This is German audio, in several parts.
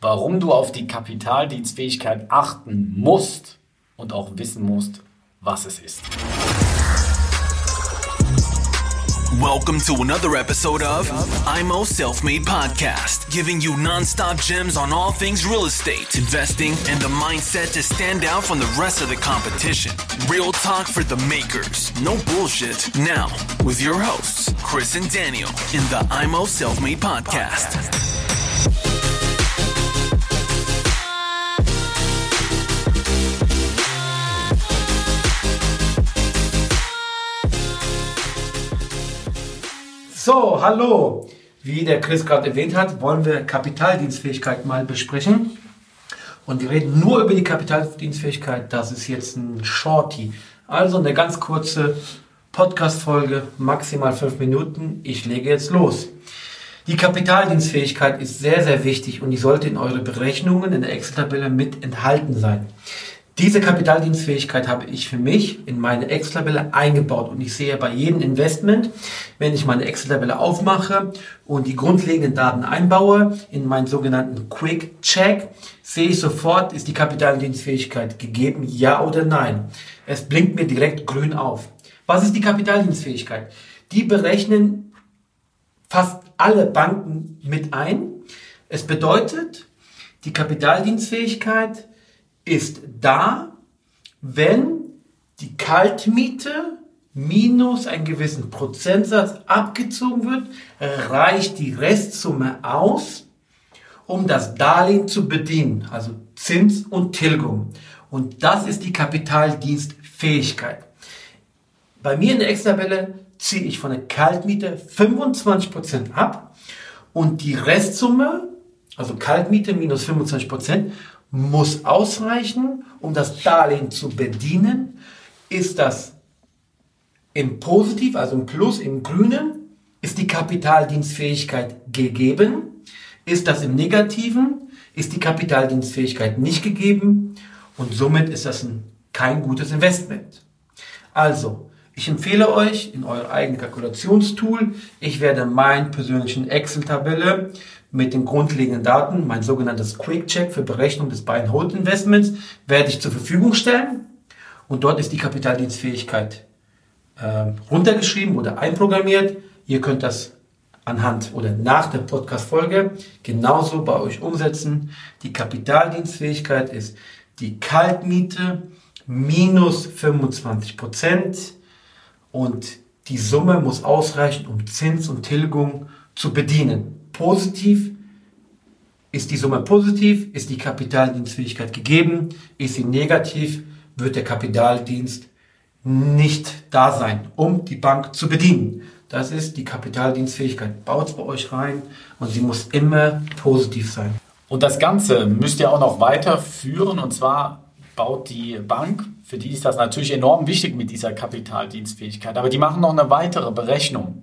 warum du auf die Kapitaldienstfähigkeit achten musst und auch wissen musst, was es ist. Welcome to another episode of IMO Self Made Podcast, giving you non-stop gems on all things real estate, investing, and the mindset to stand out from the rest of the competition. Real talk for the makers, no bullshit. Now, with your hosts, Chris and Daniel, in the IMO Self Made Podcast. So, hallo. Wie der Chris gerade erwähnt hat, wollen wir Kapitaldienstfähigkeit mal besprechen. Und wir reden nur über die Kapitaldienstfähigkeit. Das ist jetzt ein Shorty. Also eine ganz kurze Podcast-Folge, maximal fünf Minuten. Ich lege jetzt los. Die Kapitaldienstfähigkeit ist sehr, sehr wichtig und die sollte in eure Berechnungen in der Excel-Tabelle mit enthalten sein. Diese Kapitaldienstfähigkeit habe ich für mich in meine Excel-Tabelle eingebaut und ich sehe bei jedem Investment, wenn ich meine Excel-Tabelle aufmache und die grundlegenden Daten einbaue in meinen sogenannten Quick Check, sehe ich sofort, ist die Kapitaldienstfähigkeit gegeben, ja oder nein. Es blinkt mir direkt grün auf. Was ist die Kapitaldienstfähigkeit? Die berechnen fast alle Banken mit ein. Es bedeutet, die Kapitaldienstfähigkeit ist da, wenn die Kaltmiete minus einen gewissen Prozentsatz abgezogen wird, reicht die Restsumme aus, um das Darlehen zu bedienen, also Zins und Tilgung. Und das ist die Kapitaldienstfähigkeit. Bei mir in der Excel-Tabelle ziehe ich von der Kaltmiete 25% ab und die Restsumme, also Kaltmiete minus 25%, muss ausreichen, um das Darlehen zu bedienen. Ist das im Positiv, also im Plus, im Grünen, ist die Kapitaldienstfähigkeit gegeben. Ist das im Negativen, ist die Kapitaldienstfähigkeit nicht gegeben und somit ist das ein, kein gutes Investment. Also, ich empfehle euch in euer eigenes Kalkulationstool, ich werde meinen persönlichen Excel-Tabelle mit den grundlegenden Daten, mein sogenanntes Quick Check für Berechnung des Buy and Hold Investments, werde ich zur Verfügung stellen. Und dort ist die Kapitaldienstfähigkeit äh, runtergeschrieben oder einprogrammiert. Ihr könnt das anhand oder nach der Podcast-Folge genauso bei euch umsetzen. Die Kapitaldienstfähigkeit ist die Kaltmiete minus 25 Prozent und die Summe muss ausreichen, um Zins und Tilgung zu bedienen positiv, ist die Summe positiv, ist die Kapitaldienstfähigkeit gegeben, ist sie negativ, wird der Kapitaldienst nicht da sein, um die Bank zu bedienen. Das ist die Kapitaldienstfähigkeit. Baut es bei euch rein und sie muss immer positiv sein. Und das Ganze müsst ihr auch noch weiterführen und zwar baut die Bank, für die ist das natürlich enorm wichtig mit dieser Kapitaldienstfähigkeit, aber die machen noch eine weitere Berechnung.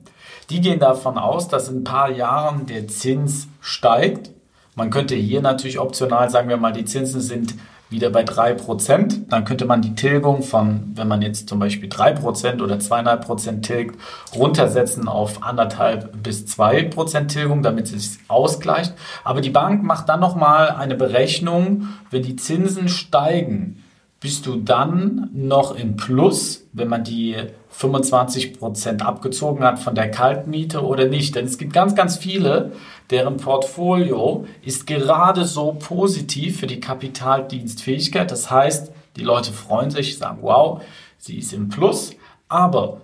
Die gehen davon aus, dass in ein paar Jahren der Zins steigt. Man könnte hier natürlich optional, sagen wir mal, die Zinsen sind wieder bei 3%. Dann könnte man die Tilgung von, wenn man jetzt zum Beispiel 3% oder 2,5% tilgt, runtersetzen auf 1,5 bis 2% Tilgung, damit es sich ausgleicht. Aber die Bank macht dann nochmal eine Berechnung, wenn die Zinsen steigen, bist du dann noch im Plus, wenn man die 25% abgezogen hat von der Kaltmiete oder nicht. Denn es gibt ganz, ganz viele, deren Portfolio ist gerade so positiv für die Kapitaldienstfähigkeit. Das heißt, die Leute freuen sich, sagen, wow, sie ist im Plus. Aber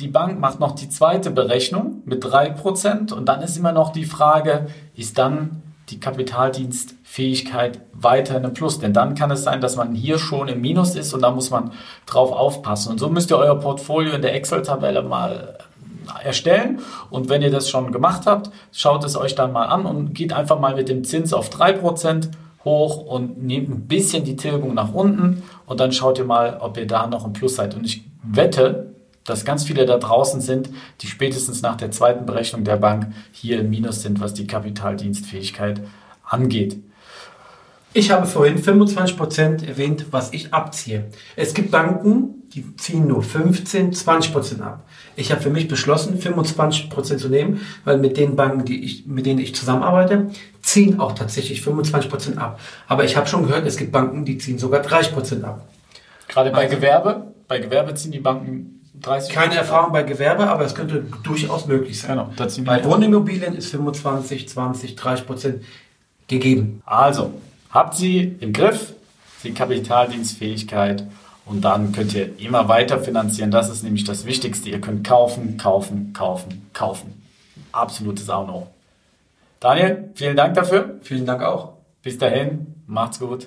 die Bank macht noch die zweite Berechnung mit 3% und dann ist immer noch die Frage, ist dann die Kapitaldienstfähigkeit weiter im Plus. Denn dann kann es sein, dass man hier schon im Minus ist und da muss man drauf aufpassen. Und so müsst ihr euer Portfolio in der Excel-Tabelle mal äh, erstellen. Und wenn ihr das schon gemacht habt, schaut es euch dann mal an und geht einfach mal mit dem Zins auf 3% hoch und nehmt ein bisschen die Tilgung nach unten und dann schaut ihr mal, ob ihr da noch im Plus seid. Und ich wette, dass ganz viele da draußen sind, die spätestens nach der zweiten Berechnung der Bank hier im Minus sind, was die Kapitaldienstfähigkeit angeht. Ich habe vorhin 25% erwähnt, was ich abziehe. Es gibt Banken, die ziehen nur 15, 20% ab. Ich habe für mich beschlossen, 25% zu nehmen, weil mit den Banken, die ich, mit denen ich zusammenarbeite, ziehen auch tatsächlich 25% ab. Aber ich habe schon gehört, es gibt Banken, die ziehen sogar 30% ab. Gerade bei Gewerbe, bei Gewerbe ziehen die Banken 30 Keine Erfahrung bei Gewerbe, aber es könnte durchaus möglich sein. Genau, bei. Wohnimmobilien ist 25, 20, 30% gegeben. Also, habt sie im Griff, die Kapitaldienstfähigkeit und dann könnt ihr immer weiter finanzieren. Das ist nämlich das Wichtigste. Ihr könnt kaufen, kaufen, kaufen, kaufen. Absolutes A und O. Daniel, vielen Dank dafür. Vielen Dank auch. Bis dahin, macht's gut.